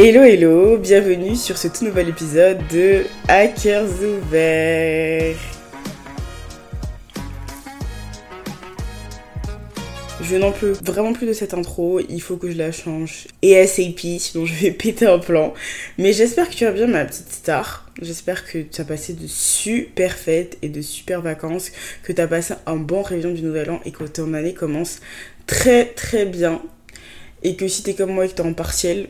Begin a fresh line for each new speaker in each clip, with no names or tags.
Hello hello, bienvenue sur ce tout nouvel épisode de Hackers ouverts. Je n'en peux vraiment plus de cette intro, il faut que je la change. Et SAP, sinon je vais péter un plan. Mais j'espère que tu vas bien ma petite star. J'espère que tu as passé de super fêtes et de super vacances, que tu as passé un bon réveillon du nouvel an et que ton année commence très très bien. Et que si t'es comme moi et que t'es en partiel,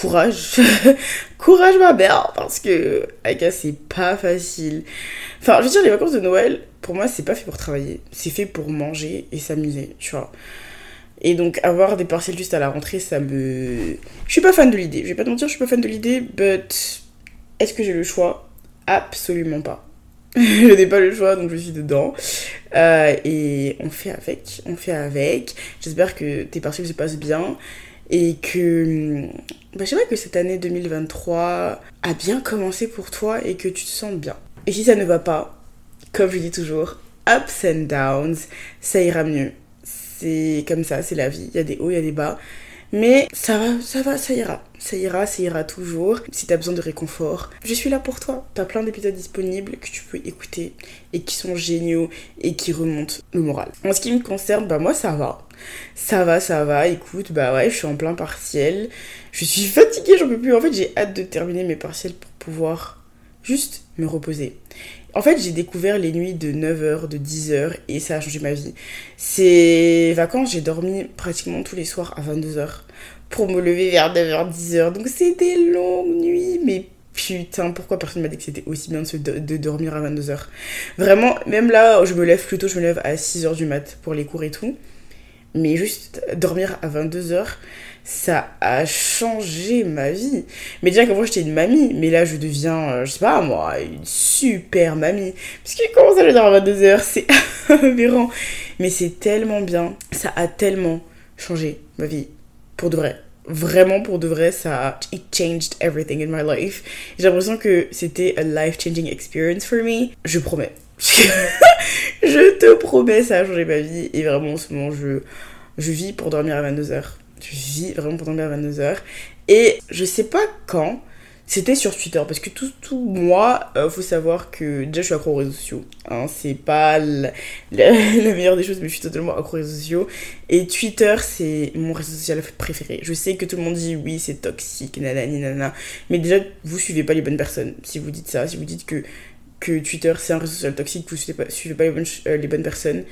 courage. courage ma mère, parce que Aka c'est pas facile. Enfin, je veux dire, les vacances de Noël, pour moi, c'est pas fait pour travailler. C'est fait pour manger et s'amuser, tu vois. Et donc, avoir des partiels juste à la rentrée, ça me. Je suis pas fan de l'idée. Je vais pas te mentir, je suis pas fan de l'idée, but est-ce que j'ai le choix? Absolument pas. je n'ai pas le choix, donc je suis dedans. Euh, et on fait avec, on fait avec. J'espère que tes partiels se passent bien et que bah, j'aimerais que cette année 2023 a bien commencé pour toi et que tu te sens bien. Et si ça ne va pas, comme je dis toujours, ups and downs, ça ira mieux. C'est comme ça, c'est la vie. Il y a des hauts, il y a des bas. Mais ça va, ça va, ça ira. Ça ira, ça ira toujours. Si t'as besoin de réconfort, je suis là pour toi. T'as plein d'épisodes disponibles que tu peux écouter et qui sont géniaux et qui remontent le moral. En ce qui me concerne, bah moi ça va. Ça va, ça va. Écoute, bah ouais, je suis en plein partiel. Je suis fatiguée, j'en peux plus. En fait, j'ai hâte de terminer mes partiels pour pouvoir juste me reposer. En fait, j'ai découvert les nuits de 9h, de 10h et ça a changé ma vie. Ces vacances, j'ai dormi pratiquement tous les soirs à 22h pour me lever vers 9h, 10h. Donc c'était longue nuit, mais putain, pourquoi personne m'a dit que c'était aussi bien de, dormir à 22h Vraiment, même là, je me lève plus tôt, je me lève à 6h du mat pour les cours et tout. Mais juste dormir à 22h, ça a changé ma vie. Mais déjà qu'avant j'étais une mamie, mais là je deviens, euh, je sais pas moi, une super mamie. Parce que comment ça je à 22h, c'est aberrant. Mais c'est tellement bien, ça a tellement changé ma vie. Pour de vrai. Vraiment pour de vrai, ça a it changed everything in my life. J'ai l'impression que c'était a life-changing experience for me. Je promets. je te promets, ça a changé ma vie. Et vraiment en ce moment, je, je vis pour dormir à 22h je vis vraiment dormir à 22h. Et je sais pas quand, c'était sur Twitter parce que tout, tout moi, euh, faut savoir que déjà je suis accro aux réseaux sociaux. Hein, c'est pas la, meilleure des choses, mais je suis totalement accro aux réseaux sociaux. Et Twitter, c'est mon réseau social préféré. Je sais que tout le monde dit oui, c'est toxique, nanani, nanana. Mais déjà, vous suivez pas les bonnes personnes. Si vous dites ça, si vous dites que, que Twitter c'est un réseau social toxique, vous suivez pas, suivez pas les bonnes, euh, les bonnes personnes.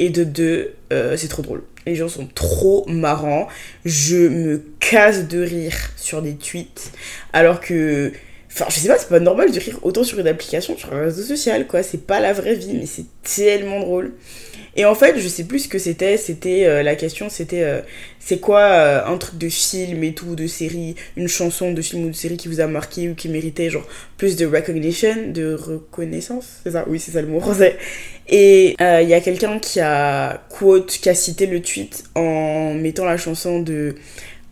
Et de deux, euh, c'est trop drôle. Les gens sont trop marrants. Je me casse de rire sur des tweets. Alors que. Enfin, je sais pas, c'est pas normal de rire autant sur une application, sur un réseau social, quoi. C'est pas la vraie vie, mais c'est tellement drôle. Et en fait, je sais plus ce que c'était. C'était euh, la question, c'était euh, c'est quoi un truc de film et tout, de série, une chanson de film ou de série qui vous a marqué ou qui méritait genre plus de recognition, de reconnaissance, c'est ça? Oui, c'est ça le mot français. Et il y a quelqu'un qui a quote, qui a cité le tweet en mettant la chanson de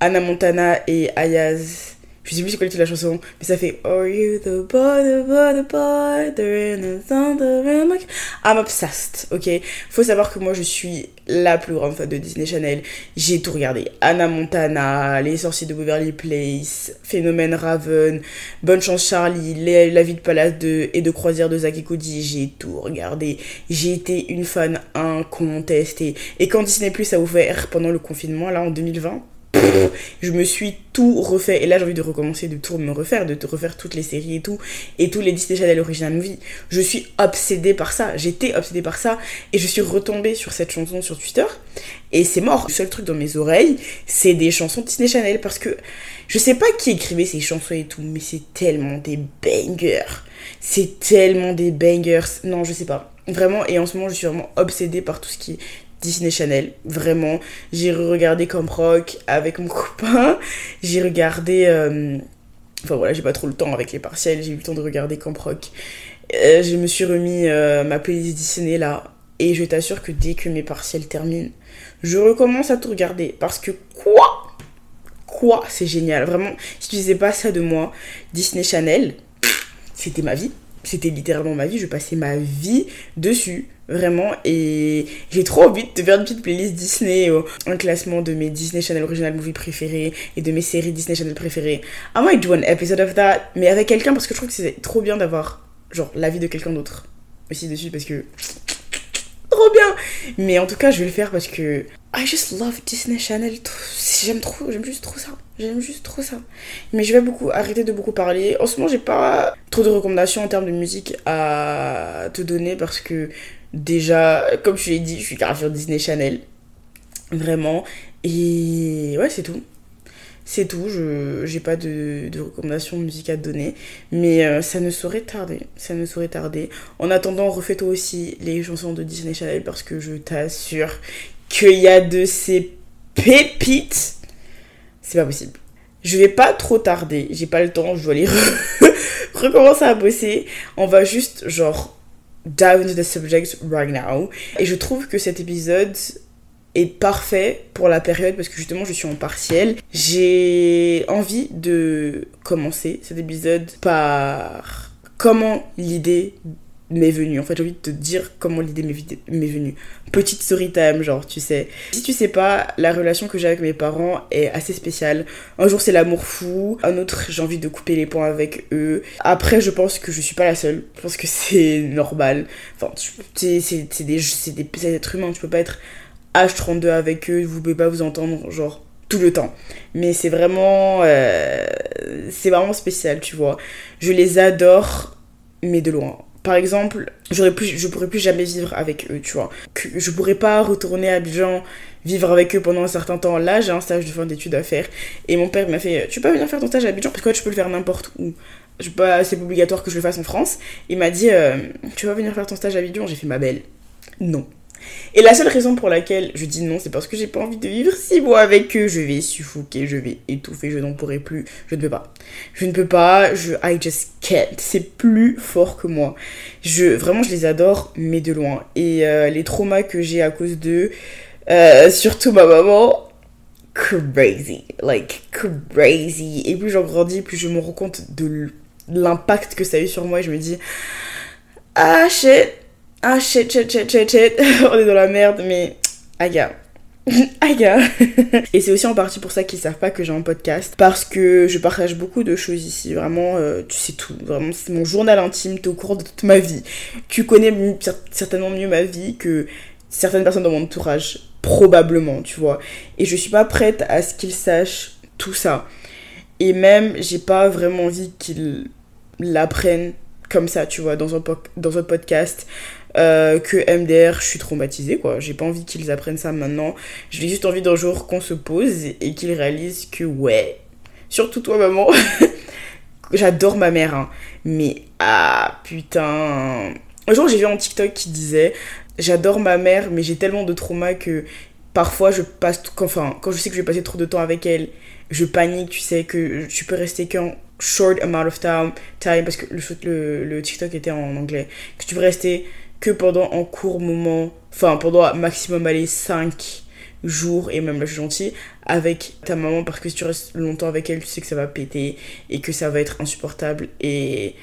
Anna Montana et Ayaz je sais plus c'est quoi de la chanson, mais ça fait Are you the boy, the boy, the boy, the I'm obsessed, ok? Faut savoir que moi je suis la plus grande fan de Disney Channel. J'ai tout regardé. Anna Montana, Les sorciers de Beverly Place, Phénomène Raven, Bonne chance Charlie, La vie de palace de, et de croisière de Zack et Cody. J'ai tout regardé. J'ai été une fan incontestée. Et quand Disney Plus a ouvert pendant le confinement, là en 2020, je me suis tout refait. Et là, j'ai envie de recommencer, de tout me refaire, de refaire toutes les séries et tout, et tous les Disney Channel Original Movie. Je suis obsédée par ça. J'étais obsédée par ça, et je suis retombée sur cette chanson sur Twitter, et c'est mort. Le seul truc dans mes oreilles, c'est des chansons Disney Channel, parce que je sais pas qui écrivait ces chansons et tout, mais c'est tellement des bangers. C'est tellement des bangers. Non, je sais pas. Vraiment, et en ce moment, je suis vraiment obsédée par tout ce qui Disney Channel, vraiment. J'ai regardé comme rock avec mon copain. J'ai regardé. Euh, enfin voilà, j'ai pas trop le temps avec les partiels, j'ai eu le temps de regarder Camp Rock. Euh, je me suis remis euh, ma playlist Disney là. Et je t'assure que dès que mes partiels terminent, je recommence à tout regarder. Parce que quoi? Quoi? C'est génial. Vraiment, si tu disais pas ça de moi, Disney Channel, c'était ma vie. C'était littéralement ma vie. Je passais ma vie dessus Vraiment, et j'ai trop envie de faire une petite playlist Disney, un classement de mes Disney Channel Original Movie préférés et de mes séries Disney Channel préférées. I might do an episode of that, mais avec quelqu'un parce que je trouve que c'est trop bien d'avoir, genre, l'avis de quelqu'un d'autre aussi dessus parce que. Trop bien! Mais en tout cas, je vais le faire parce que. I just love Disney Channel. J'aime trop, j'aime juste trop ça. J'aime juste trop ça. Mais je vais beaucoup arrêter de beaucoup parler. En ce moment, j'ai pas trop de recommandations en termes de musique à te donner parce que déjà, comme je l'ai dit, je suis carrément sur Disney Channel. Vraiment. Et ouais, c'est tout. C'est tout, je j'ai pas de, de recommandations musique à te donner, mais euh, ça ne saurait tarder, ça ne saurait tarder. En attendant, refais-toi aussi les chansons de Disney Channel parce que je t'assure qu'il y a de ces pépites. C'est pas possible. Je vais pas trop tarder, j'ai pas le temps, je dois aller recommencer à bosser. On va juste genre dive into the subject right now. Et je trouve que cet épisode est parfait pour la période parce que justement je suis en partiel. J'ai envie de commencer cet épisode par comment l'idée m'est venue. En fait, j'ai envie de te dire comment l'idée m'est venue. Petite story time, genre, tu sais. Si tu sais pas, la relation que j'ai avec mes parents est assez spéciale. Un jour, c'est l'amour fou. Un autre, j'ai envie de couper les ponts avec eux. Après, je pense que je suis pas la seule. Je pense que c'est normal. Enfin, c'est des, des, des êtres humains. Tu peux pas être H32 avec eux. Vous pouvez pas vous entendre, genre, tout le temps. Mais c'est vraiment... Euh, c'est vraiment spécial, tu vois. Je les adore, mais de loin par exemple, j'aurais plus, je pourrais plus jamais vivre avec eux, tu vois. Je pourrais pas retourner à Abidjan, vivre avec eux pendant un certain temps. Là, j'ai un stage de fin d'études à faire. Et mon père m'a fait Tu peux venir faire ton stage à Abidjan? Parce que tu peux le faire n'importe où. Je pas obligatoire que je le fasse en France. Il m'a dit euh, Tu vas venir faire ton stage à Abidjan? J'ai fait ma belle. Non. Et la seule raison pour laquelle je dis non, c'est parce que j'ai pas envie de vivre six mois avec eux. Je vais suffoquer, je vais étouffer, je n'en pourrai plus. Je ne peux pas. Je ne peux pas, je, I just can't. C'est plus fort que moi. Je, vraiment, je les adore, mais de loin. Et euh, les traumas que j'ai à cause d'eux, euh, surtout ma maman, crazy. Like, crazy. Et plus j'en grandis, plus je me rends compte de l'impact que ça a eu sur moi. Et je me dis, ah shit ah shit, shit, shit, shit, shit, on est dans la merde, mais aga. Aga. et c'est aussi en partie pour ça qu'ils savent pas que j'ai un podcast. Parce que je partage beaucoup de choses ici. Vraiment, euh, tu sais tout. Vraiment, c'est mon journal intime. T'es au cours de toute ma vie. Tu connais certainement mieux ma vie que certaines personnes dans mon entourage. Probablement, tu vois. Et je suis pas prête à ce qu'ils sachent tout ça. Et même, j'ai pas vraiment envie qu'ils l'apprennent comme ça, tu vois, dans un, dans un podcast. Euh, que MDR, je suis traumatisée, quoi. J'ai pas envie qu'ils apprennent ça maintenant. J'ai juste envie d'un jour qu'on se pose et qu'ils réalisent que, ouais, surtout toi, maman, j'adore ma mère, hein. Mais, ah, putain. Un jour, j'ai vu un TikTok qui disait, j'adore ma mère, mais j'ai tellement de traumas que parfois je passe, enfin, quand je sais que je vais passer trop de temps avec elle, je panique, tu sais, que tu peux rester qu'un short amount of time, time parce que le, le, le TikTok était en anglais, que tu peux rester que pendant un court moment, enfin pendant maximum aller 5 jours, et même là je suis gentille, avec ta maman parce que si tu restes longtemps avec elle, tu sais que ça va péter et que ça va être insupportable et...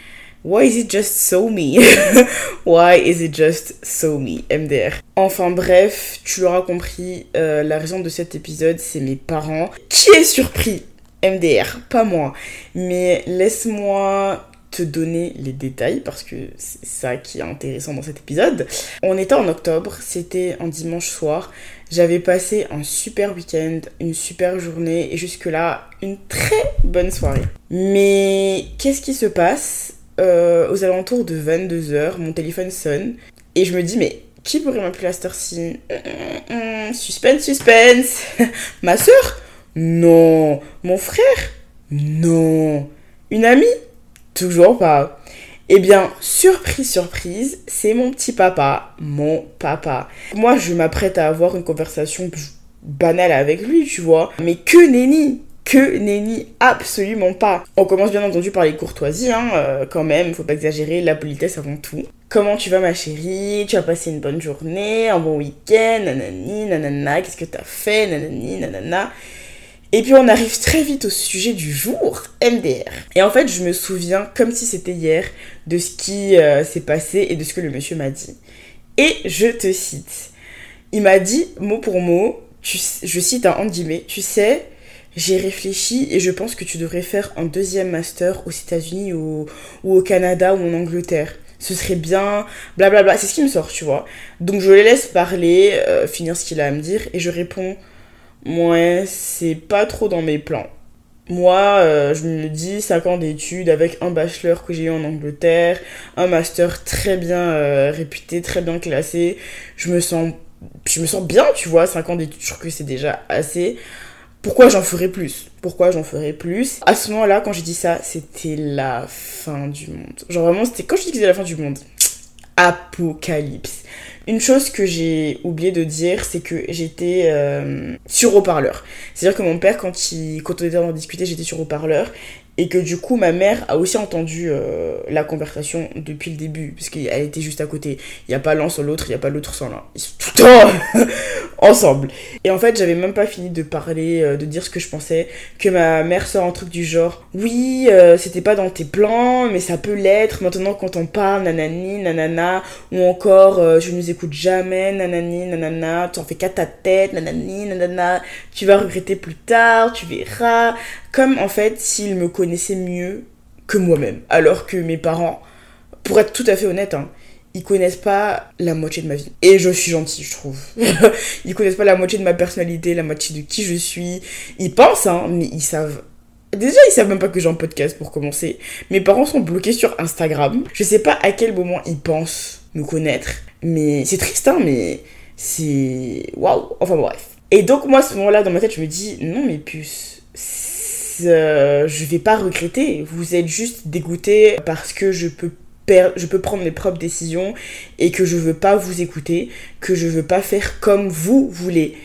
Why is it just so me? Why is it just so me? MDR. Enfin bref, tu l'auras compris, euh, la raison de cet épisode, c'est mes parents. Qui est surpris? MDR, pas moi. Mais laisse-moi donner les détails parce que c'est ça qui est intéressant dans cet épisode. On était en octobre, c'était un dimanche soir. J'avais passé un super week-end, une super journée et jusque-là, une très bonne soirée. Mais qu'est-ce qui se passe euh, Aux alentours de 22h, mon téléphone sonne et je me dis, mais qui pourrait m'appeler à cette heure-ci? Suspense, suspense Ma soeur Non. Mon frère? Non. Une amie? Toujours pas. Eh bien, surprise, surprise, c'est mon petit papa, mon papa. Moi, je m'apprête à avoir une conversation banale avec lui, tu vois. Mais que nenni que nenni, absolument pas. On commence bien entendu par les courtoisies, hein, euh, quand même, faut pas exagérer, la politesse avant tout. Comment tu vas ma chérie? Tu as passé une bonne journée, un bon week-end, nanani, nanana, qu'est-ce que t'as fait, nanani, nanana. Et puis on arrive très vite au sujet du jour, MDR. Et en fait, je me souviens, comme si c'était hier, de ce qui euh, s'est passé et de ce que le monsieur m'a dit. Et je te cite. Il m'a dit, mot pour mot, je cite un guillemets, tu sais, j'ai réfléchi et je pense que tu devrais faire un deuxième master aux États-Unis ou, ou, au Canada ou en Angleterre. Ce serait bien, blablabla. C'est ce qui me sort, tu vois. Donc je les laisse parler, euh, finir ce qu'il a à me dire et je réponds, ouais, c'est pas trop dans mes plans. Moi, euh, je me dis 5 ans d'études avec un bachelor que j'ai eu en Angleterre, un master très bien euh, réputé, très bien classé. Je me sens je me sens bien, tu vois, 5 ans d'études, je trouve que c'est déjà assez pourquoi j'en ferais plus? Pourquoi j'en ferais plus? À ce moment-là, quand j'ai dit ça, c'était la fin du monde. Genre vraiment, c'était quand je dis que c'était la fin du monde. Apocalypse. Une chose que j'ai oublié de dire, c'est que j'étais euh, sur haut-parleur. C'est-à-dire que mon père, quand, il, quand on était en discuter, j'étais sur haut-parleur et que du coup ma mère a aussi entendu euh, la conversation depuis le début parce qu'elle était juste à côté. Il n'y a pas l'un sans l'autre il n'y a pas l'autre sans l'un. Ils sont tout le temps ensemble. Et en fait j'avais même pas fini de parler euh, de dire ce que je pensais. Que ma mère sort un truc du genre oui euh, c'était pas dans tes plans mais ça peut l'être. Maintenant quand on parle nanani nanana. Ou encore je ne nous écoute jamais nanani nanana. Tu en fais qu'à ta tête nanani nanana. Tu vas regretter plus tard tu verras comme en fait s'ils me connaissaient mieux que moi-même. Alors que mes parents, pour être tout à fait honnête, hein, ils connaissent pas la moitié de ma vie. Et je suis gentille, je trouve. ils connaissent pas la moitié de ma personnalité, la moitié de qui je suis. Ils pensent, hein, mais ils savent. Déjà, ils savent même pas que j'ai un podcast pour commencer. Mes parents sont bloqués sur Instagram. Je sais pas à quel moment ils pensent nous connaître. Mais c'est triste, hein, mais c'est. Waouh! Enfin bref. Et donc, moi, à ce moment-là, dans ma tête, je me dis, non, mais puce euh, je vais pas regretter. Vous êtes juste dégoûté parce que je peux je peux prendre mes propres décisions et que je veux pas vous écouter, que je veux pas faire comme vous voulez.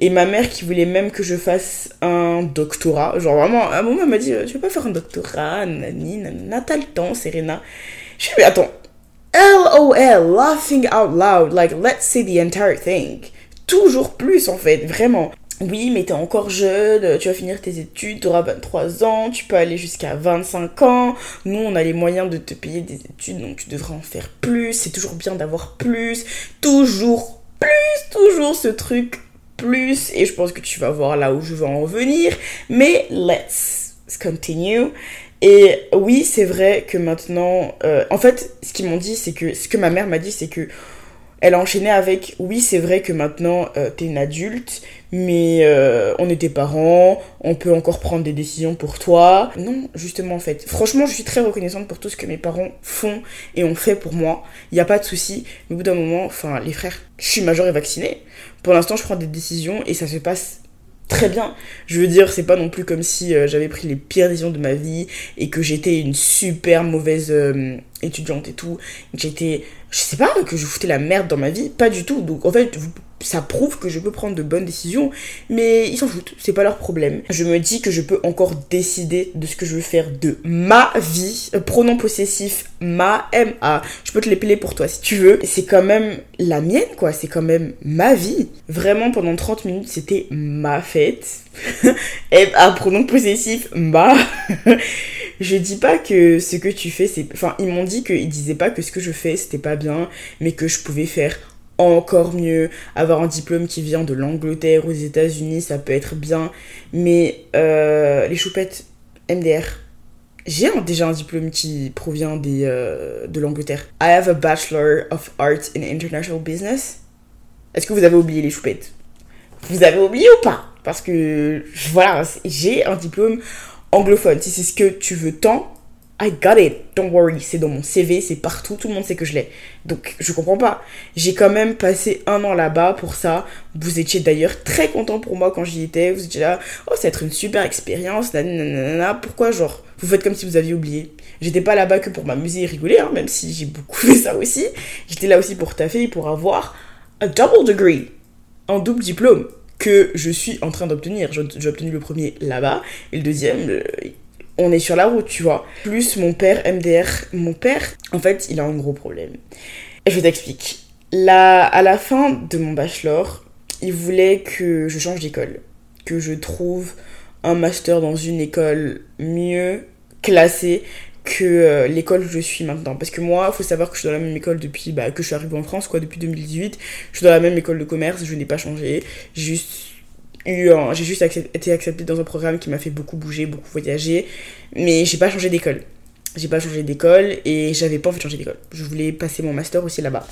Et ma mère qui voulait même que je fasse un doctorat, genre vraiment, à un moment elle m'a dit Tu veux pas faire un doctorat, nani, nana, t'as le temps, Serena. Je suis mais attends, LOL, laughing out loud, like let's say the entire thing. Toujours plus en fait, vraiment oui, mais t'es encore jeune, tu vas finir tes études, t'auras 23 ans, tu peux aller jusqu'à 25 ans. Nous, on a les moyens de te payer des études, donc tu devrais en faire plus. C'est toujours bien d'avoir plus. Toujours plus, toujours ce truc plus. Et je pense que tu vas voir là où je veux en venir. Mais let's continue. Et oui, c'est vrai que maintenant, euh, en fait, ce qu'ils m'ont dit, c'est que ce que ma mère m'a dit, c'est que elle a enchaîné avec oui c'est vrai que maintenant euh, t'es une adulte mais euh, on est tes parents on peut encore prendre des décisions pour toi non justement en fait franchement je suis très reconnaissante pour tout ce que mes parents font et ont fait pour moi il n'y a pas de souci mais au bout d'un moment enfin les frères je suis majeur et vaccinée pour l'instant je prends des décisions et ça se passe très bien. Je veux dire, c'est pas non plus comme si euh, j'avais pris les pires décisions de ma vie et que j'étais une super mauvaise étudiante et tout. J'étais je sais pas, que je foutais la merde dans ma vie, pas du tout. Donc en fait, ça prouve que je peux prendre de bonnes décisions, mais ils s'en foutent, c'est pas leur problème. Je me dis que je peux encore décider de ce que je veux faire de ma vie. Euh, pronom possessif, ma, M-A. Je peux te l'épeler pour toi si tu veux. C'est quand même la mienne, quoi. C'est quand même ma vie. Vraiment, pendant 30 minutes, c'était ma fête. M-A, pronom possessif, ma. je dis pas que ce que tu fais, c'est. Enfin, ils m'ont dit qu'ils disaient pas que ce que je fais, c'était pas bien, mais que je pouvais faire encore mieux. Avoir un diplôme qui vient de l'Angleterre aux États-Unis, ça peut être bien. Mais euh, les choupettes MDR, j'ai déjà un diplôme qui provient euh, de l'Angleterre. I have a Bachelor of Arts in International Business. Est-ce que vous avez oublié les choupettes? Vous avez oublié ou pas? Parce que voilà, j'ai un diplôme anglophone. Si c'est ce que tu veux tant, I got it. Don't worry. C'est dans mon CV, c'est partout. Tout le monde sait que je l'ai. Donc, je comprends pas. J'ai quand même passé un an là-bas pour ça. Vous étiez d'ailleurs très content pour moi quand j'y étais. Vous étiez là, oh, ça va être une super expérience. Nanana. Pourquoi, genre, vous faites comme si vous aviez oublié? J'étais pas là-bas que pour m'amuser et rigoler, hein, même si j'ai beaucoup fait ça aussi. J'étais là aussi pour taffer, pour avoir un double degree. Un double diplôme que je suis en train d'obtenir. J'ai obtenu le premier là-bas et le deuxième, euh, on est sur la route, tu vois. Plus mon père MDR, mon père, en fait, il a un gros problème. Et je t'explique. Là, à la fin de mon bachelor, il voulait que je change d'école, que je trouve un master dans une école mieux classée que euh, l'école où je suis maintenant. Parce que moi, il faut savoir que je suis dans la même école depuis bah, que je suis arrivée en France, quoi, depuis 2018. Je suis dans la même école de commerce, je n'ai pas changé. Juste j'ai juste été acceptée dans un programme qui m'a fait beaucoup bouger, beaucoup voyager, mais j'ai pas changé d'école. J'ai pas changé d'école et j'avais pas envie de changer d'école. Je voulais passer mon master aussi là-bas.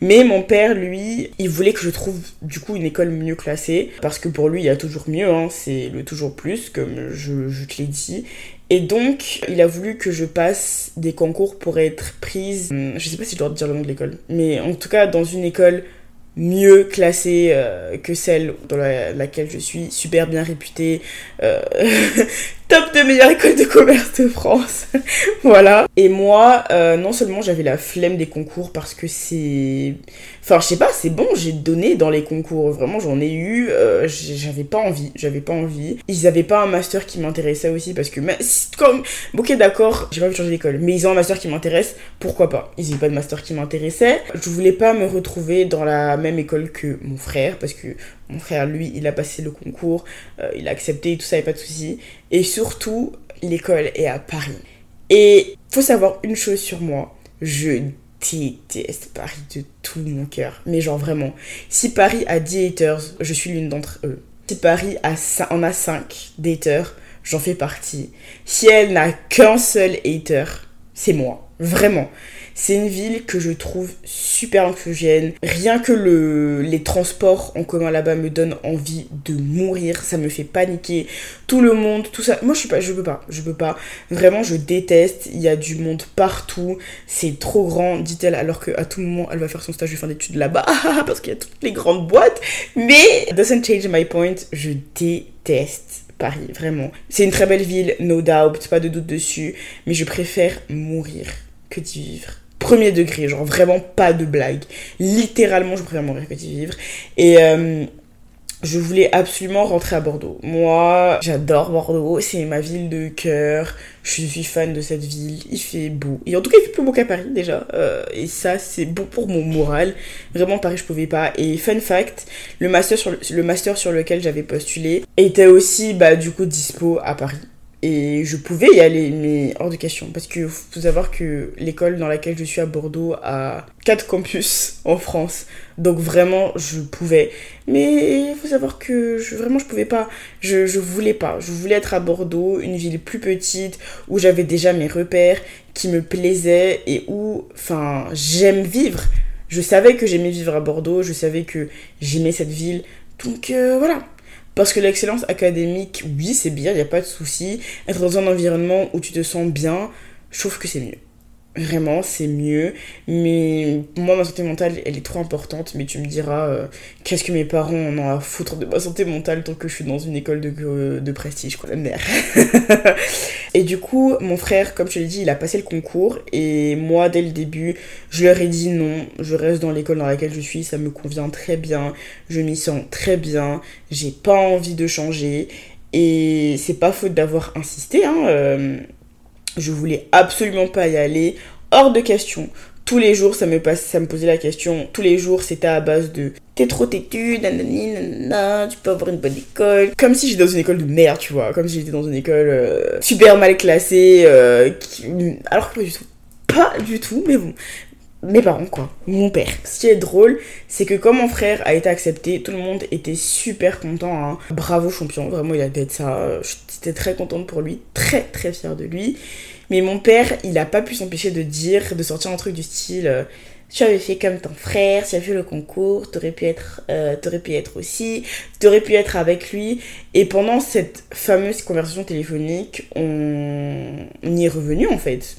Mais mon père, lui, il voulait que je trouve du coup une école mieux classée. Parce que pour lui, il y a toujours mieux, hein, c'est le toujours plus, comme je, je te l'ai dit. Et donc, il a voulu que je passe des concours pour être prise. Hmm, je sais pas si je dois dire le nom de l'école, mais en tout cas, dans une école mieux classée euh, que celle dans laquelle je suis, super bien réputée, euh, top de meilleure école de commerce de France. voilà. Et moi, euh, non seulement j'avais la flemme des concours parce que c'est... Enfin, je sais pas, c'est bon, j'ai donné dans les concours. Vraiment, j'en ai eu. Euh, j'avais pas envie. J'avais pas envie. Ils avaient pas un master qui m'intéressait aussi parce que... Comme... Ok, d'accord, j'ai pas envie de changer d'école. Mais ils ont un master qui m'intéresse. Pourquoi pas? Ils n'avaient pas de master qui m'intéressait. Je voulais pas me retrouver dans la même école que mon frère parce que mon frère, lui, il a passé le concours, euh, il a accepté, tout ça, et pas de souci. Et surtout, l'école est à Paris. Et faut savoir une chose sur moi, je déteste Paris de tout mon cœur. Mais genre vraiment, si Paris a 10 haters, je suis l'une d'entre eux. Si Paris a, en a 5 haters, j'en fais partie. Si elle n'a qu'un seul hater, c'est moi. Vraiment. C'est une ville que je trouve super anxiogène. Rien que le, les transports en commun là-bas me donnent envie de mourir. Ça me fait paniquer. Tout le monde, tout ça. Moi, je suis pas, je peux pas. Je peux pas. Vraiment, je déteste. Il y a du monde partout. C'est trop grand, dit-elle, alors qu'à tout moment, elle va faire son stage de fin d'études là-bas. parce qu'il y a toutes les grandes boîtes. Mais, doesn't change my point. Je déteste. Paris, vraiment. C'est une très belle ville, no doubt, pas de doute dessus, mais je préfère mourir que d'y vivre premier degré, genre vraiment pas de blague. Littéralement, je préfère mourir que d'y vivre. Et euh, je voulais absolument rentrer à Bordeaux. Moi, j'adore Bordeaux, c'est ma ville de cœur. Je suis fan de cette ville, il fait beau. Et en tout cas, il fait plus beau qu'à Paris déjà. Euh, et ça, c'est bon pour mon moral. Vraiment, Paris, je pouvais pas. Et fun fact, le master sur, le, master sur lequel j'avais postulé était aussi, bah, du coup, dispo à Paris. Et je pouvais y aller, mais hors de question. Parce que faut savoir que l'école dans laquelle je suis à Bordeaux a quatre campus en France. Donc vraiment, je pouvais. Mais faut savoir que vraiment, je pouvais pas. Je, je voulais pas. Je voulais être à Bordeaux, une ville plus petite, où j'avais déjà mes repères, qui me plaisaient et où, enfin, j'aime vivre. Je savais que j'aimais vivre à Bordeaux, je savais que j'aimais cette ville. Donc euh, voilà, parce que l'excellence académique, oui, c'est bien, il n'y a pas de souci. Être dans un environnement où tu te sens bien, je trouve que c'est mieux. Vraiment, c'est mieux. Mais moi, ma santé mentale, elle est trop importante. Mais tu me diras, euh, qu'est-ce que mes parents en ont à foutre de ma santé mentale tant que je suis dans une école de, euh, prestige, quoi. La mère. et du coup, mon frère, comme je l'ai dit, il a passé le concours. Et moi, dès le début, je leur ai dit non. Je reste dans l'école dans laquelle je suis. Ça me convient très bien. Je m'y sens très bien. J'ai pas envie de changer. Et c'est pas faute d'avoir insisté, hein. Euh, je voulais absolument pas y aller. Hors de question. Tous les jours, ça me, ça me posait la question. Tous les jours, c'était à base de T'es trop têtu, nanani, nanana, tu peux avoir une bonne école. Comme si j'étais dans une école de merde, tu vois. Comme si j'étais dans une école euh, super mal classée. Euh, alors que pas du tout. Pas du tout, mais bon mes parents quoi, mon père. Ce qui est drôle, c'est que comme mon frère a été accepté, tout le monde était super content. Hein. Bravo champion, vraiment il a d'être ça. J'étais très contente pour lui, très très fière de lui. Mais mon père, il a pas pu s'empêcher de dire, de sortir un truc du style euh, tu avais fait comme ton frère, tu as fait le concours, t'aurais pu être, euh, t'aurais pu être aussi, t'aurais pu être avec lui. Et pendant cette fameuse conversation téléphonique, on, on y est revenu en fait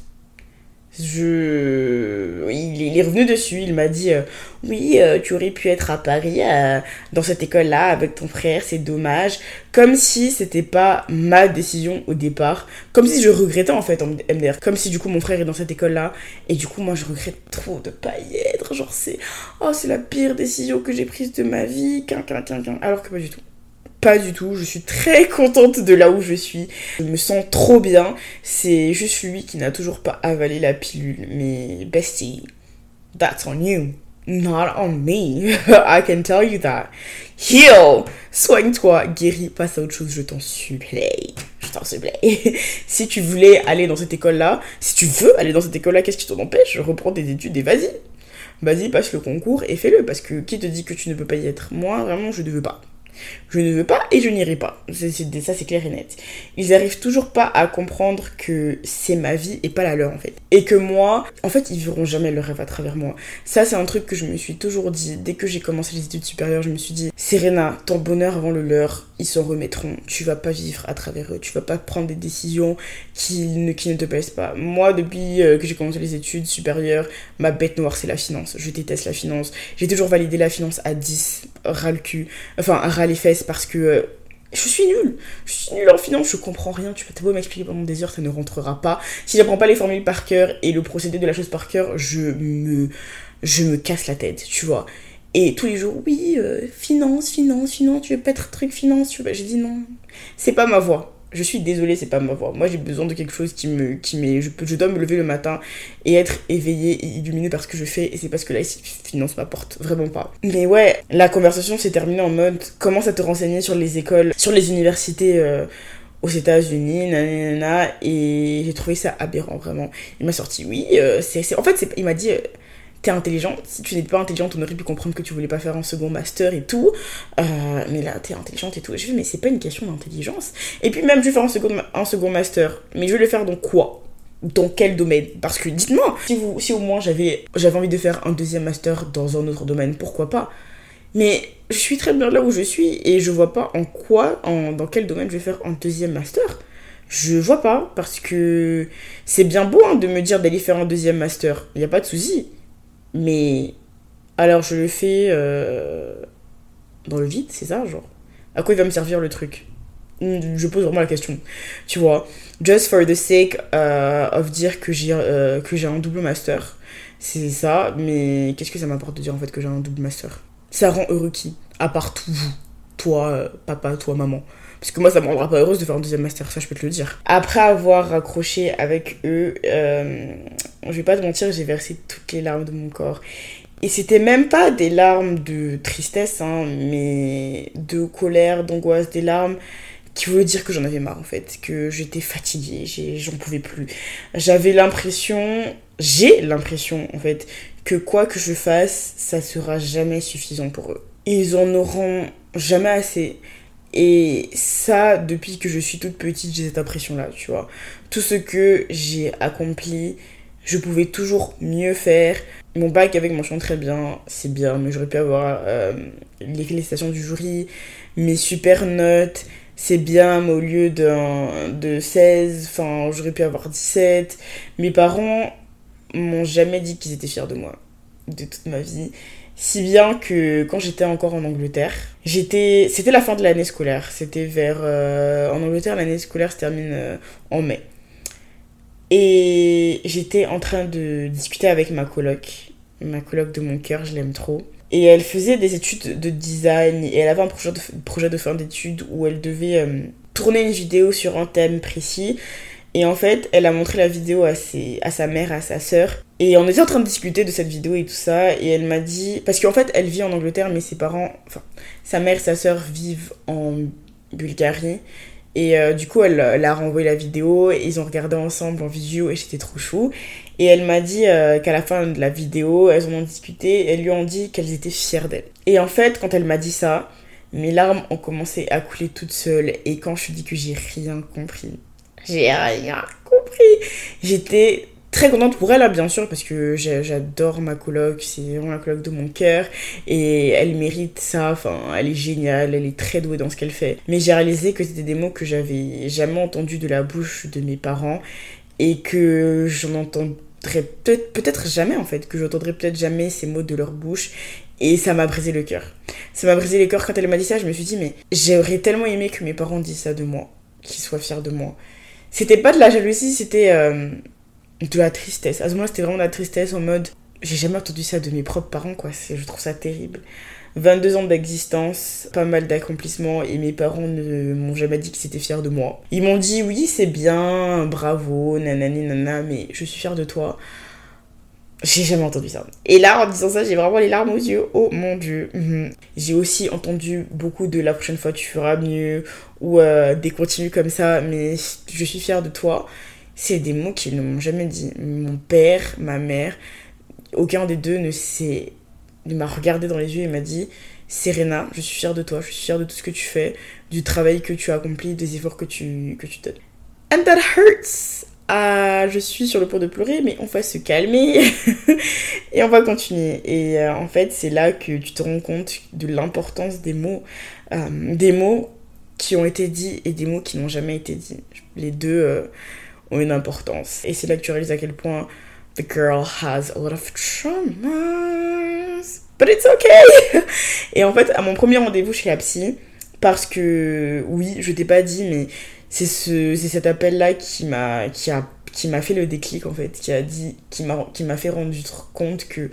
je il, est revenu dessus. Il m'a dit euh, oui euh, tu aurais pu être à Paris euh, dans cette école là avec ton frère c'est dommage. Comme si c'était pas ma décision au départ. Comme si je regrettais en fait MDR comme si du coup mon frère est dans cette école là et du coup moi je regrette trop de pas y être. Genre c'est oh c'est la pire décision que j'ai prise de ma vie. Alors que pas du tout pas du tout, je suis très contente de là où je suis. Je me sens trop bien. C'est juste lui qui n'a toujours pas avalé la pilule. Mais bestie, that's on you. Not on me. I can tell you that. Heal! Soigne-toi, guéris, passe à autre chose, je t'en supplie. Je attends, s'il te plaît. si tu voulais aller dans cette école-là, si tu veux aller dans cette école-là, qu'est-ce qui t'en empêche? Reprends tes études et vas-y. Vas-y, passe le concours et fais-le. Parce que qui te dit que tu ne peux pas y être? Moi, vraiment, je ne veux pas. Je ne veux pas et je n'irai pas. Ça, c'est clair et net. Ils arrivent toujours pas à comprendre que c'est ma vie et pas la leur, en fait. Et que moi, en fait, ils verront jamais leur rêve à travers moi. Ça, c'est un truc que je me suis toujours dit. Dès que j'ai commencé les études supérieures, je me suis dit, Serena, ton bonheur avant le leur, ils s'en remettront. Tu vas pas vivre à travers eux. Tu vas pas prendre des décisions qui ne, qui ne te plaisent pas. Moi, depuis euh, que j'ai commencé les études supérieures, ma bête noire, c'est la finance. Je déteste la finance. J'ai toujours validé la finance à 10, ras le cul. Enfin, ras les fesses parce que euh, je suis nulle. Je suis nulle en finance, je comprends rien. Tu peux beau m'expliquer pendant des heures, ça ne rentrera pas. Si j'apprends pas les formules par cœur et le procédé de la chose par cœur, je me, je me casse la tête, tu vois. Et tous les jours, oui, euh, finance, finance, finance, tu veux pas être truc finance, J'ai dit non, c'est pas ma voix je suis désolée, c'est pas ma voix. Moi, j'ai besoin de quelque chose qui me. Qui je, je dois me lever le matin et être éveillée et illuminée par ce que je fais. Et c'est parce que là, ici, finance m'apporte vraiment pas. Mais ouais, la conversation s'est terminée en mode commence à te renseigner sur les écoles, sur les universités. Euh, aux États-Unis, nanana, et j'ai trouvé ça aberrant, vraiment. Il m'a sorti, oui, euh, c'est. En fait, il m'a dit, euh, t'es intelligente. Si tu n'étais pas intelligente, on aurait pu comprendre que tu voulais pas faire un second master et tout. Euh, mais là, t'es intelligente et tout. Je dis, mais c'est pas une question d'intelligence. Et puis même, je vais faire un second, master. Mais je vais le faire dans quoi? Dans quel domaine? Parce que dites-moi, si, au moins j'avais, j'avais envie de faire un deuxième master dans un autre domaine, pourquoi pas? Mais je suis très bien là où je suis et je vois pas en quoi, dans quel domaine je vais faire un deuxième master. Je vois pas parce que c'est bien beau hein, de me dire d'aller faire un deuxième master. Il n'y a pas de souci. Mais alors je le fais euh, dans le vide, c'est ça, genre À quoi il va me servir le truc? Je pose vraiment la question. Tu vois, just for the sake euh, of dire que j'ai euh, que j'ai un double master, c'est ça. Mais qu'est-ce que ça m'apporte de dire en fait que j'ai un double master? Ça rend heureux qui? À part tout vous, toi, papa, toi, maman. Parce que moi, ça me rendra pas heureuse de faire un deuxième master, ça je peux te le dire. Après avoir raccroché avec eux, euh, je vais pas te mentir, j'ai versé toutes les larmes de mon corps. Et c'était même pas des larmes de tristesse, hein, mais de colère, d'angoisse, des larmes qui voulaient dire que j'en avais marre en fait, que j'étais fatiguée, j'en pouvais plus. J'avais l'impression, j'ai l'impression en fait, que quoi que je fasse, ça sera jamais suffisant pour eux. Ils en auront jamais assez. Et ça, depuis que je suis toute petite, j'ai cette impression-là, tu vois. Tout ce que j'ai accompli, je pouvais toujours mieux faire. Mon bac avec mention très bien, c'est bien, mais j'aurais pu avoir euh, les félicitations du jury, mes super notes, c'est bien, mais au lieu de, de 16, enfin, j'aurais pu avoir 17. Mes parents m'ont jamais dit qu'ils étaient fiers de moi, de toute ma vie. Si bien que quand j'étais encore en Angleterre, j'étais, c'était la fin de l'année scolaire. C'était vers, euh, en Angleterre, l'année scolaire se termine euh, en mai. Et j'étais en train de discuter avec ma coloc, ma coloc de mon cœur, je l'aime trop. Et elle faisait des études de design et elle avait un projet de, projet de fin d'études où elle devait euh, tourner une vidéo sur un thème précis. Et en fait, elle a montré la vidéo à, ses, à sa mère, à sa sœur. Et on était en train de discuter de cette vidéo et tout ça. Et elle m'a dit. Parce qu'en fait, elle vit en Angleterre, mais ses parents. Enfin, sa mère et sa sœur vivent en Bulgarie. Et euh, du coup, elle, elle, a renvoyé la vidéo. Et ils ont regardé ensemble en visio et j'étais trop chou. Et elle m'a dit euh, qu'à la fin de la vidéo, elles en ont discuté. elles lui ont dit qu'elles étaient fières d'elle. Et en fait, quand elle m'a dit ça, mes larmes ont commencé à couler toutes seules. Et quand je dis que j'ai rien compris j'ai rien compris. J'étais très contente pour elle, hein, bien sûr, parce que j'adore ma coloc, c'est vraiment la coloc de mon cœur, et elle mérite ça, enfin, elle est géniale, elle est très douée dans ce qu'elle fait. Mais j'ai réalisé que c'était des mots que j'avais jamais entendus de la bouche de mes parents, et que j'en entendrai peut-être peut jamais, en fait, que j'entendrai peut-être jamais ces mots de leur bouche, et ça m'a brisé le cœur. Ça m'a brisé le cœur quand elle m'a dit ça, je me suis dit, mais j'aurais tellement aimé que mes parents disent ça de moi, qu'ils soient fiers de moi c'était pas de la jalousie, c'était euh, de la tristesse. À ce moment-là, c'était vraiment de la tristesse en mode j'ai jamais entendu ça de mes propres parents, quoi. Je trouve ça terrible. 22 ans d'existence, pas mal d'accomplissements et mes parents ne m'ont jamais dit qu'ils étaient fiers de moi. Ils m'ont dit oui, c'est bien, bravo, nanani nana, mais je suis fière de toi. J'ai jamais entendu ça. Et là, en disant ça, j'ai vraiment les larmes aux yeux. Oh mon dieu. Mhm. J'ai aussi entendu beaucoup de la prochaine fois tu feras mieux ou euh, des continues comme ça, mais je suis fière de toi. C'est des mots qu'ils ne m'ont jamais dit. Mon père, ma mère, aucun des deux ne s'est il m'a regardé dans les yeux et m'a dit Serena, je suis fière de toi, je suis fière de tout ce que tu fais, du travail que tu as accompli, des efforts que tu, que tu donnes. And that hurts ah, je suis sur le point de pleurer, mais on va se calmer et on va continuer. Et euh, en fait, c'est là que tu te rends compte de l'importance des mots, euh, des mots qui ont été dits et des mots qui n'ont jamais été dits. Les deux euh, une importance. Et c'est là que tu réalises à quel point the girl has a lot of traumas, but it's okay. Et en fait, à mon premier rendez-vous chez la psy, parce que oui, je t'ai pas dit, mais c'est ce, cet appel-là qui m'a qui a qui fait le déclic en fait, qui m'a qui m'a fait rendre compte que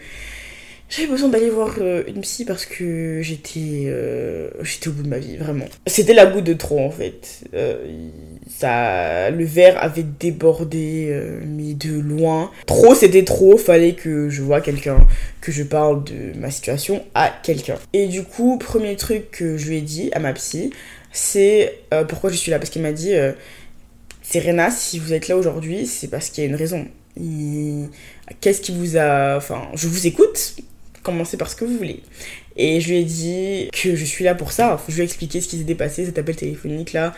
j'avais besoin d'aller voir euh, une psy parce que j'étais euh, j'étais au bout de ma vie vraiment. C'était la goutte de trop en fait. Euh, ça le verre avait débordé mais de loin. Trop c'était trop. Fallait que je vois quelqu'un que je parle de ma situation à quelqu'un. Et du coup premier truc que je lui ai dit à ma psy c'est pourquoi je suis là? Parce qu'il m'a dit Serena si vous êtes là aujourd'hui c'est parce qu'il y a une raison. Qu'est-ce qui vous a enfin je vous écoute commencez par ce que vous voulez. Et je lui ai dit que je suis là pour ça. Je lui ai expliqué ce qui s'était passé, cet appel téléphonique là.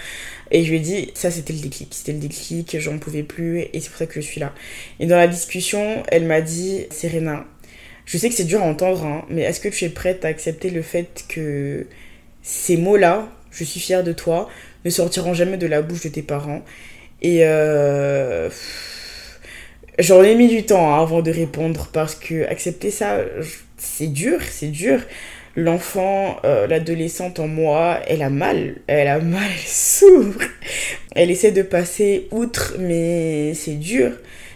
Et je lui ai dit, ça c'était le déclic. C'était le déclic, j'en pouvais plus et c'est pour ça que je suis là. Et dans la discussion, elle m'a dit, Serena, je sais que c'est dur à entendre, hein, mais est-ce que tu es prête à accepter le fait que ces mots-là, je suis fière de toi, ne sortiront jamais de la bouche de tes parents? Et euh J'en ai mis du temps hein, avant de répondre parce que accepter ça, c'est dur, c'est dur. L'enfant, euh, l'adolescente en moi, elle a mal, elle a mal, elle s'ouvre. Elle essaie de passer outre, mais c'est dur,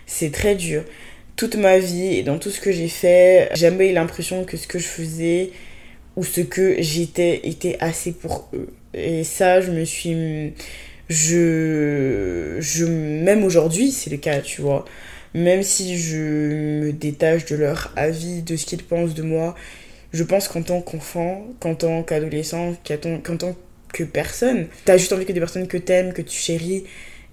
c'est très dur. Toute ma vie et dans tout ce que j'ai fait, j'ai jamais eu l'impression que ce que je faisais ou ce que j'étais était assez pour eux. Et ça, je me suis. Je. je même aujourd'hui, c'est le cas, tu vois même si je me détache de leur avis, de ce qu'ils pensent de moi, je pense qu'en tant qu'enfant, qu'en tant qu'adolescent, qu'en tant que personne, t'as juste envie que des personnes que t'aimes, que tu chéris,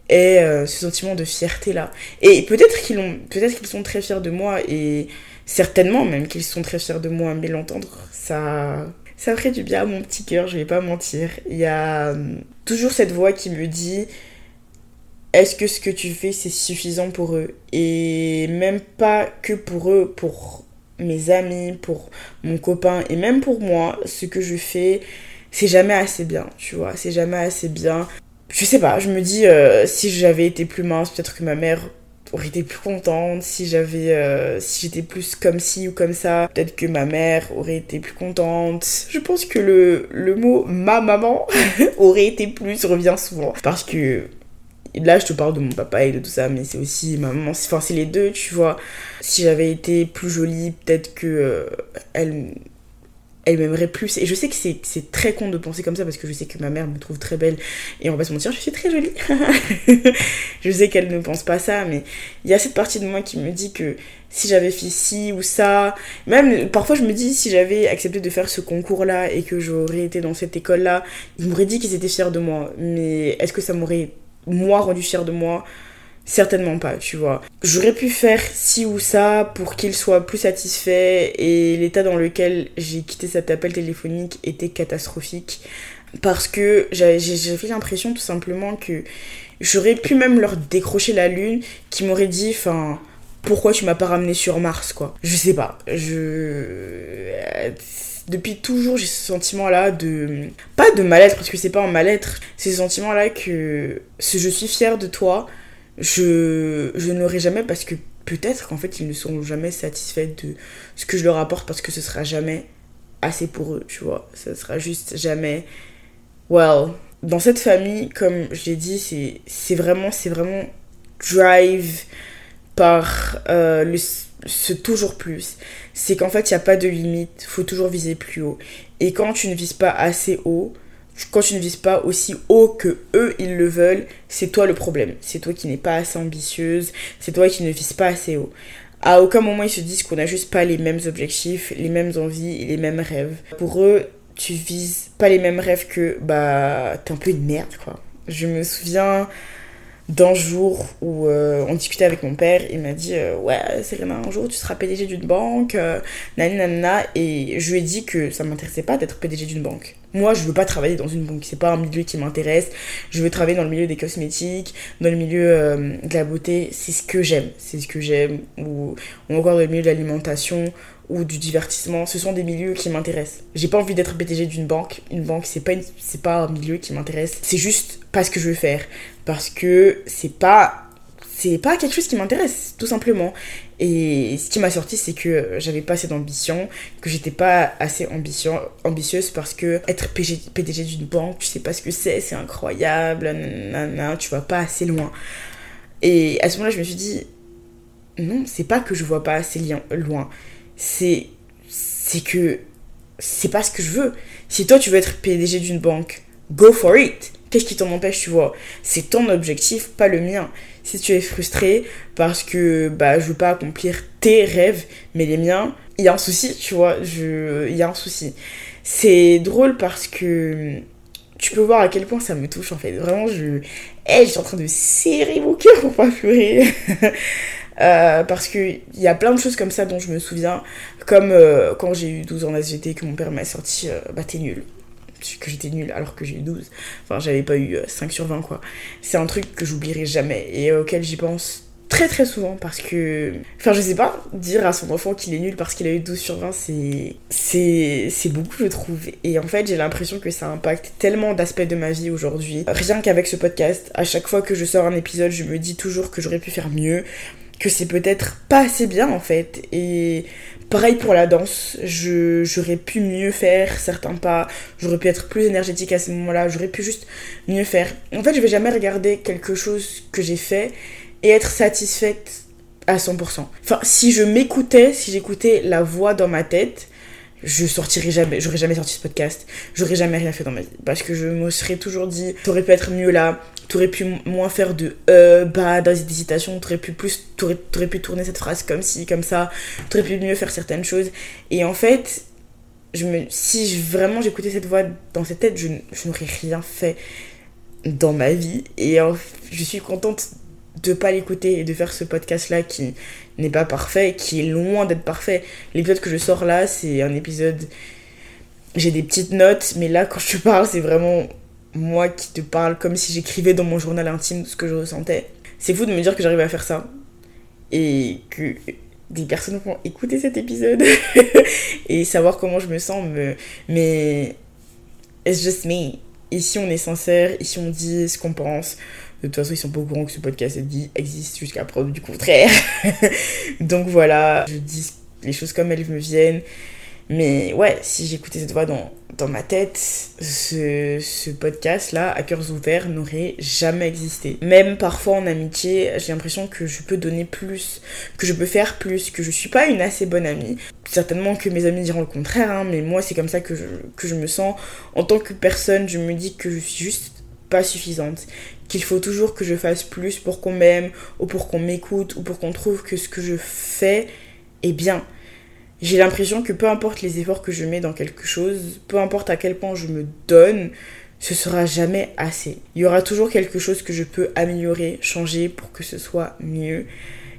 aient euh, ce sentiment de fierté là. Et peut-être qu'ils ont, peut-être qu'ils sont très fiers de moi et certainement même qu'ils sont très fiers de moi, mais l'entendre, ça, ça ferait du bien à mon petit cœur, je vais pas mentir. Il y a euh, toujours cette voix qui me dit est-ce que ce que tu fais c'est suffisant pour eux? Et même pas que pour eux, pour mes amis, pour mon copain et même pour moi, ce que je fais, c'est jamais assez bien, tu vois, c'est jamais assez bien. Je sais pas, je me dis, euh, si j'avais été plus mince, peut-être que ma mère aurait été plus contente, si j'avais, euh, si j'étais plus comme ci ou comme ça, peut-être que ma mère aurait été plus contente. Je pense que le, le mot ma maman aurait été plus revient souvent parce que là je te parle de mon papa et de tout ça mais c'est aussi ma maman. Enfin c'est les deux tu vois. Si j'avais été plus jolie peut-être que euh, elle elle m'aimerait plus. Et je sais que c'est très con de penser comme ça parce que je sais que ma mère me trouve très belle. Et on va se mentir je suis très jolie. Je sais qu'elle ne pense pas ça mais il y a cette partie de moi qui me dit que si j'avais fait ci ou ça même parfois je me dis si j'avais accepté de faire ce concours là et que j'aurais été dans cette école là ils m'auraient dit qu'ils étaient fiers de moi. Mais est-ce que ça m'aurait moi rendu fier de moi Certainement pas, tu vois. J'aurais pu faire ci ou ça pour qu'il soit plus satisfait et l'état dans lequel j'ai quitté cet appel téléphonique était catastrophique parce que j'avais l'impression tout simplement que j'aurais pu même leur décrocher la lune qui m'aurait dit enfin pourquoi tu m'as pas ramené sur Mars quoi. Je sais pas. Je depuis toujours, j'ai ce sentiment-là de. Pas de mal-être, parce que c'est pas un mal-être. C'est ce sentiment-là que si je suis fière de toi, je, je n'aurai jamais, parce que peut-être qu'en fait, ils ne seront jamais satisfaits de ce que je leur apporte, parce que ce sera jamais assez pour eux, tu vois. Ce sera juste jamais. Well. Dans cette famille, comme je l'ai dit, c'est vraiment, c'est vraiment drive par euh, le ce toujours plus, c'est qu'en fait, il n'y a pas de limite, faut toujours viser plus haut. Et quand tu ne vises pas assez haut, quand tu ne vises pas aussi haut que eux, ils le veulent, c'est toi le problème. C'est toi qui n'es pas assez ambitieuse, c'est toi qui ne vises pas assez haut. À aucun moment ils se disent qu'on n'a juste pas les mêmes objectifs, les mêmes envies et les mêmes rêves. Pour eux, tu vises pas les mêmes rêves que bah t'es un peu une merde quoi. Je me souviens d'un jour où euh, on discutait avec mon père, il m'a dit euh, ouais Serena un jour tu seras PDG d'une banque, euh, nanana et je lui ai dit que ça m'intéressait pas d'être PDG d'une banque. Moi je veux pas travailler dans une banque, c'est pas un milieu qui m'intéresse, je veux travailler dans le milieu des cosmétiques, dans le milieu de la beauté, c'est ce que j'aime, c'est ce que j'aime, ou, ou encore dans le milieu de l'alimentation, ou du divertissement, ce sont des milieux qui m'intéressent. J'ai pas envie d'être PDG d'une banque. Une banque, c'est pas, c'est pas un milieu qui m'intéresse. C'est juste pas ce que je veux faire. Parce que c'est pas, c'est pas quelque chose qui m'intéresse, tout simplement. Et ce qui m'a sorti, c'est que j'avais pas assez d'ambition, que j'étais pas assez ambition, ambitieuse parce que être PDG d'une banque, tu sais pas ce que c'est, c'est incroyable, nanana, tu vas pas assez loin. Et à ce moment-là, je me suis dit, non, c'est pas que je vois pas assez loin c'est c'est que c'est pas ce que je veux. Si toi tu veux être PDG d'une banque, go for it. Qu'est-ce qui t'en empêche, tu vois? C'est ton objectif, pas le mien. Si tu es frustré parce que bah je veux pas accomplir tes rêves, mais les miens, il y a un souci, tu vois, je il y a un souci. C'est drôle parce que tu peux voir à quel point ça me touche en fait. Vraiment, je, hey, je suis en train de serrer mon cœur pour pas pleurer. Euh, parce qu'il y a plein de choses comme ça dont je me souviens, comme euh, quand j'ai eu 12 ans d'ASVT, que mon père m'a sorti euh, Bah t'es nul. Que j'étais nul alors que j'ai eu 12. Enfin, j'avais pas eu 5 sur 20 quoi. C'est un truc que j'oublierai jamais et auquel j'y pense très très souvent parce que. Enfin, je sais pas, dire à son enfant qu'il est nul parce qu'il a eu 12 sur 20, c'est. C'est beaucoup, je trouve. Et en fait, j'ai l'impression que ça impacte tellement d'aspects de ma vie aujourd'hui. Rien qu'avec ce podcast, à chaque fois que je sors un épisode, je me dis toujours que j'aurais pu faire mieux que c'est peut-être pas assez bien en fait. Et pareil pour la danse, j'aurais pu mieux faire certains pas, j'aurais pu être plus énergétique à ce moment-là, j'aurais pu juste mieux faire. En fait, je vais jamais regarder quelque chose que j'ai fait et être satisfaite à 100%. Enfin, si je m'écoutais, si j'écoutais la voix dans ma tête, je sortirais jamais, j'aurais jamais sorti ce podcast, j'aurais jamais rien fait dans ma vie. Parce que je me serais toujours dit, t'aurais pu être mieux là, t'aurais pu moins faire de euh, bah, d'hésitation, t'aurais pu plus, pu tourner cette phrase comme ci, comme ça, t'aurais pu mieux faire certaines choses. Et en fait, je si vraiment j'écoutais cette voix dans cette tête, je, je n'aurais rien fait dans ma vie. Et je suis contente de pas l'écouter et de faire ce podcast là qui n'est pas parfait, qui est loin d'être parfait. L'épisode que je sors là, c'est un épisode. J'ai des petites notes, mais là, quand je te parle, c'est vraiment moi qui te parle comme si j'écrivais dans mon journal intime ce que je ressentais. C'est fou de me dire que j'arrive à faire ça. Et que des personnes vont écouter cet épisode et savoir comment je me sens. Mais it's just me. Ici, on est sincère, ici, on dit ce qu'on pense. De toute façon, ils sont pas au courant que ce podcast existe jusqu'à preuve du contraire. Donc voilà, je dis les choses comme elles me viennent. Mais ouais, si j'écoutais cette voix dans, dans ma tête, ce, ce podcast-là, à cœurs ouverts, n'aurait jamais existé. Même parfois en amitié, j'ai l'impression que je peux donner plus, que je peux faire plus, que je suis pas une assez bonne amie. Certainement que mes amis diront le contraire, hein, mais moi c'est comme ça que je, que je me sens. En tant que personne, je me dis que je suis juste pas suffisante, qu'il faut toujours que je fasse plus pour qu'on m'aime, ou pour qu'on m'écoute, ou pour qu'on trouve que ce que je fais est bien. J'ai l'impression que peu importe les efforts que je mets dans quelque chose, peu importe à quel point je me donne, ce sera jamais assez. Il y aura toujours quelque chose que je peux améliorer, changer pour que ce soit mieux.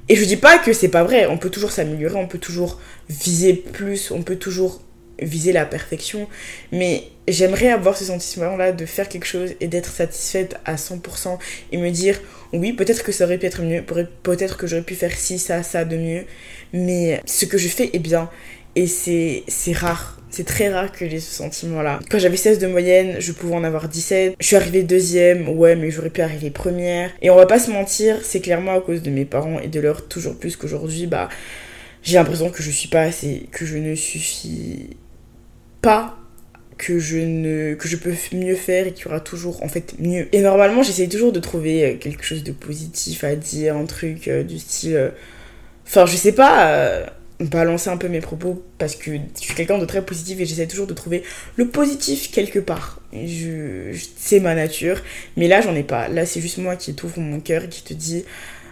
Et je dis pas que c'est pas vrai, on peut toujours s'améliorer, on peut toujours viser plus, on peut toujours viser la perfection, mais j'aimerais avoir ce sentiment-là de faire quelque chose et d'être satisfaite à 100% et me dire, oui, peut-être que ça aurait pu être mieux, peut-être que j'aurais pu faire ci, ça, ça de mieux, mais ce que je fais est bien. Et c'est rare, c'est très rare que j'ai ce sentiment-là. Quand j'avais 16 de moyenne, je pouvais en avoir 17. Je suis arrivée deuxième, ouais, mais j'aurais pu arriver première. Et on va pas se mentir, c'est clairement à cause de mes parents et de leur toujours plus qu'aujourd'hui, bah, j'ai l'impression que je suis pas assez, que je ne suffis pas que je ne que je peux mieux faire et qu'il y aura toujours en fait mieux et normalement j'essaye toujours de trouver euh, quelque chose de positif à dire un truc euh, du style euh, enfin je sais pas balancer un peu mes propos parce que je suis quelqu'un de très positif et j'essaie toujours de trouver le positif quelque part je, c'est ma nature mais là j'en ai pas là c'est juste moi qui t'ouvre mon cœur et qui te dit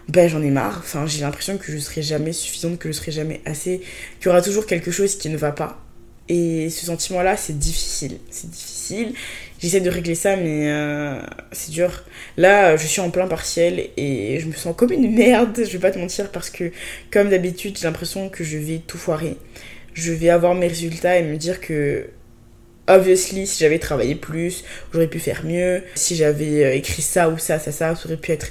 ben j'en ai marre. Enfin, j'ai l'impression que je serai jamais suffisante, que je serai jamais assez, qu'il y aura toujours quelque chose qui ne va pas. Et ce sentiment-là, c'est difficile. C'est difficile. J'essaie de régler ça, mais euh, c'est dur. Là, je suis en plein partiel et je me sens comme une merde, je vais pas te mentir, parce que, comme d'habitude, j'ai l'impression que je vais tout foirer. Je vais avoir mes résultats et me dire que obviously, si j'avais travaillé plus, j'aurais pu faire mieux. Si j'avais euh, écrit ça ou ça, ça, ça, ça aurait pu être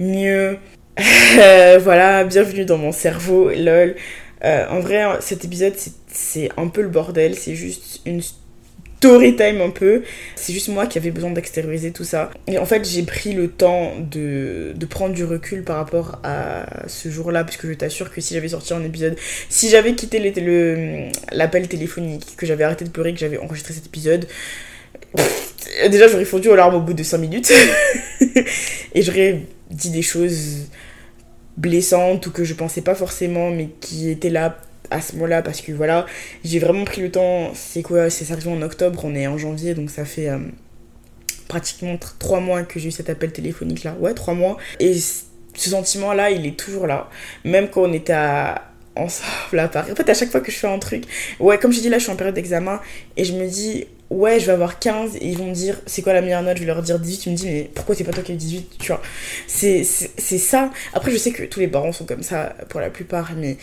mieux. voilà, bienvenue dans mon cerveau, lol. Euh, en vrai, cet épisode, c'est un peu le bordel. C'est juste une story time un peu. C'est juste moi qui avais besoin d'extérioriser tout ça. Et en fait, j'ai pris le temps de, de, prendre du recul par rapport à ce jour-là, puisque je t'assure que si j'avais sorti un épisode, si j'avais quitté l'appel téléphonique, que j'avais arrêté de pleurer, que j'avais enregistré cet épisode, déjà j'aurais fondu aux larmes au bout de 5 minutes. et j'aurais dit des choses blessantes ou que je pensais pas forcément, mais qui étaient là à ce moment-là parce que voilà, j'ai vraiment pris le temps. C'est quoi C'est arrivé en octobre, on est en janvier, donc ça fait euh, pratiquement trois mois que j'ai eu cet appel téléphonique là. Ouais, trois mois. Et ce sentiment-là, il est toujours là. Même quand on était à ensemble à Paris. En fait, à chaque fois que je fais un truc, ouais, comme je dis là, je suis en période d'examen et je me dis, ouais, je vais avoir 15 et ils vont me dire, c'est quoi la meilleure note? Je vais leur dire 18. Tu me dis, mais pourquoi c'est pas toi qui as eu 18 Tu vois, c'est ça. Après, je sais que tous les parents sont comme ça pour la plupart, mais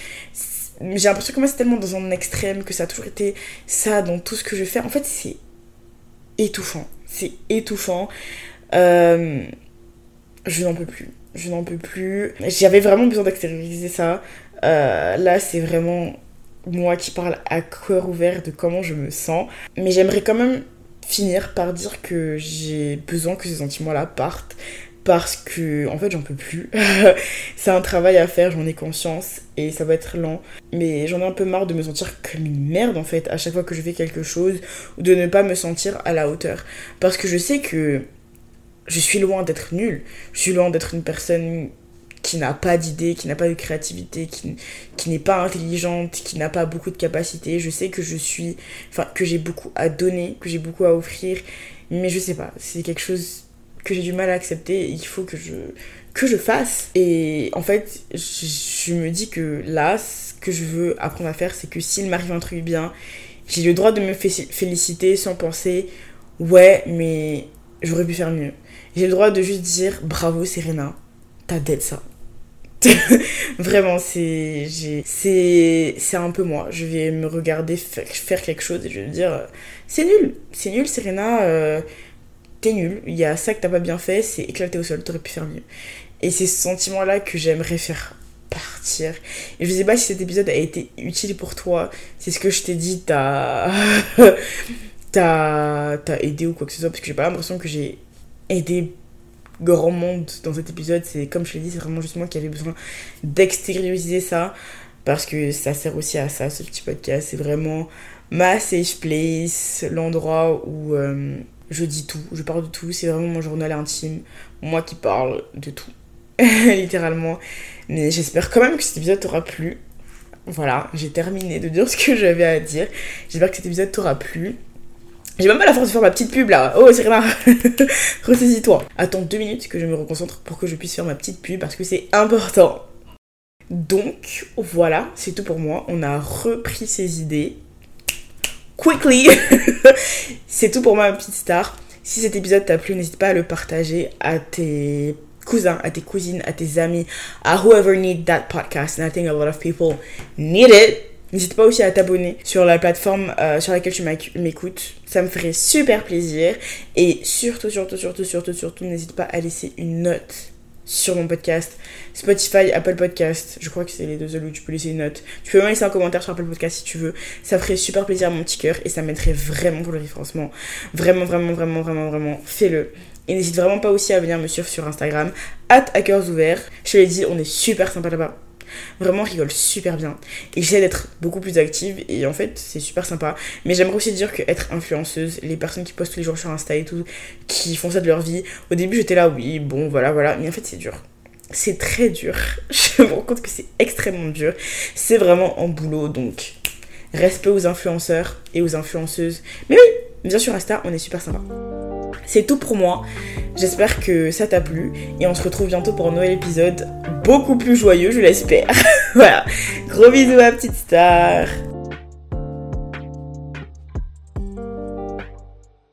j'ai l'impression que moi, c'est tellement dans un extrême que ça a toujours été ça dans tout ce que je fais. En fait, c'est étouffant. C'est étouffant. Euh, je n'en peux plus. Je n'en peux plus. J'avais vraiment besoin d'extérioriser ça. Euh, là, c'est vraiment moi qui parle à cœur ouvert de comment je me sens. Mais j'aimerais quand même finir par dire que j'ai besoin que ces sentiments-là partent parce que en fait j'en peux plus. c'est un travail à faire, j'en ai conscience et ça va être lent. Mais j'en ai un peu marre de me sentir comme une merde en fait à chaque fois que je fais quelque chose ou de ne pas me sentir à la hauteur. Parce que je sais que je suis loin d'être nulle. Je suis loin d'être une personne qui n'a pas d'idées, qui n'a pas de créativité, qui, qui n'est pas intelligente, qui n'a pas beaucoup de capacités. Je sais que je suis, enfin, que j'ai beaucoup à donner, que j'ai beaucoup à offrir, mais je sais pas, c'est quelque chose que j'ai du mal à accepter, il faut que je, que je fasse. Et en fait, je, me dis que là, ce que je veux apprendre à faire, c'est que s'il m'arrive un truc bien, j'ai le droit de me féliciter sans penser, ouais, mais j'aurais pu faire mieux. J'ai le droit de juste dire, bravo Serena, t'as d'être ça. Vraiment, c'est c'est un peu moi. Je vais me regarder faire, quelque chose et je vais me dire c'est nul, c'est nul, Serena, euh, t'es nul. Il y a ça que t'as pas bien fait, c'est éclaté au sol, t'aurais pu faire mieux. Et c'est ce sentiment-là que j'aimerais faire partir. Et je sais pas si cet épisode a été utile pour toi. C'est ce que je t'ai dit, t'as t'as aidé ou quoi que ce soit parce que j'ai pas l'impression que j'ai aidé grand monde dans cet épisode. C'est comme je l'ai dit, c'est vraiment juste moi qui avais besoin d'extérioriser ça parce que ça sert aussi à ça, ce petit podcast. C'est vraiment ma safe place, l'endroit où euh, je dis tout, je parle de tout. C'est vraiment mon journal intime, moi qui parle de tout, littéralement. Mais j'espère quand même que cet épisode t'aura plu. Voilà, j'ai terminé de dire ce que j'avais à dire. J'espère que cet épisode t'aura plu. J'ai même pas la force de faire ma petite pub là. Oh, Serena, ressaisis-toi. Attends deux minutes que je me reconcentre pour que je puisse faire ma petite pub parce que c'est important. Donc, voilà, c'est tout pour moi. On a repris ses idées. Quickly C'est tout pour moi, petite star. Si cet épisode t'a plu, n'hésite pas à le partager à tes cousins, à tes cousines, à tes amis, à whoever need that podcast. And I think a lot of people need it. N'hésite pas aussi à t'abonner sur la plateforme euh, sur laquelle tu m'écoutes. Ça me ferait super plaisir. Et surtout, surtout, surtout, surtout, surtout, n'hésite pas à laisser une note sur mon podcast. Spotify, Apple Podcast, je crois que c'est les deux seuls où tu peux laisser une note. Tu peux même laisser un commentaire sur Apple Podcast si tu veux. Ça ferait super plaisir à mon petit cœur et ça m'aiderait vraiment pour le référencement. Vraiment, vraiment, vraiment, vraiment, vraiment, fais-le. Et n'hésite vraiment pas aussi à venir me suivre sur Instagram, at ouverts. Je te l'ai dit, on est super sympa là-bas. Vraiment, rigole super bien. Et j'essaie d'être beaucoup plus active et en fait, c'est super sympa. Mais j'aimerais aussi dire que être influenceuse, les personnes qui postent tous les jours sur Insta et tout, qui font ça de leur vie, au début j'étais là, oui, bon, voilà, voilà. Mais en fait, c'est dur. C'est très dur. Je me rends compte que c'est extrêmement dur. C'est vraiment en boulot, donc respect aux influenceurs et aux influenceuses. Mais oui, bien sûr, Insta, on est super sympa. C'est tout pour moi. J'espère que ça t'a plu et on se retrouve bientôt pour un nouvel épisode beaucoup plus joyeux, je l'espère. voilà. Gros bisous ma petite star.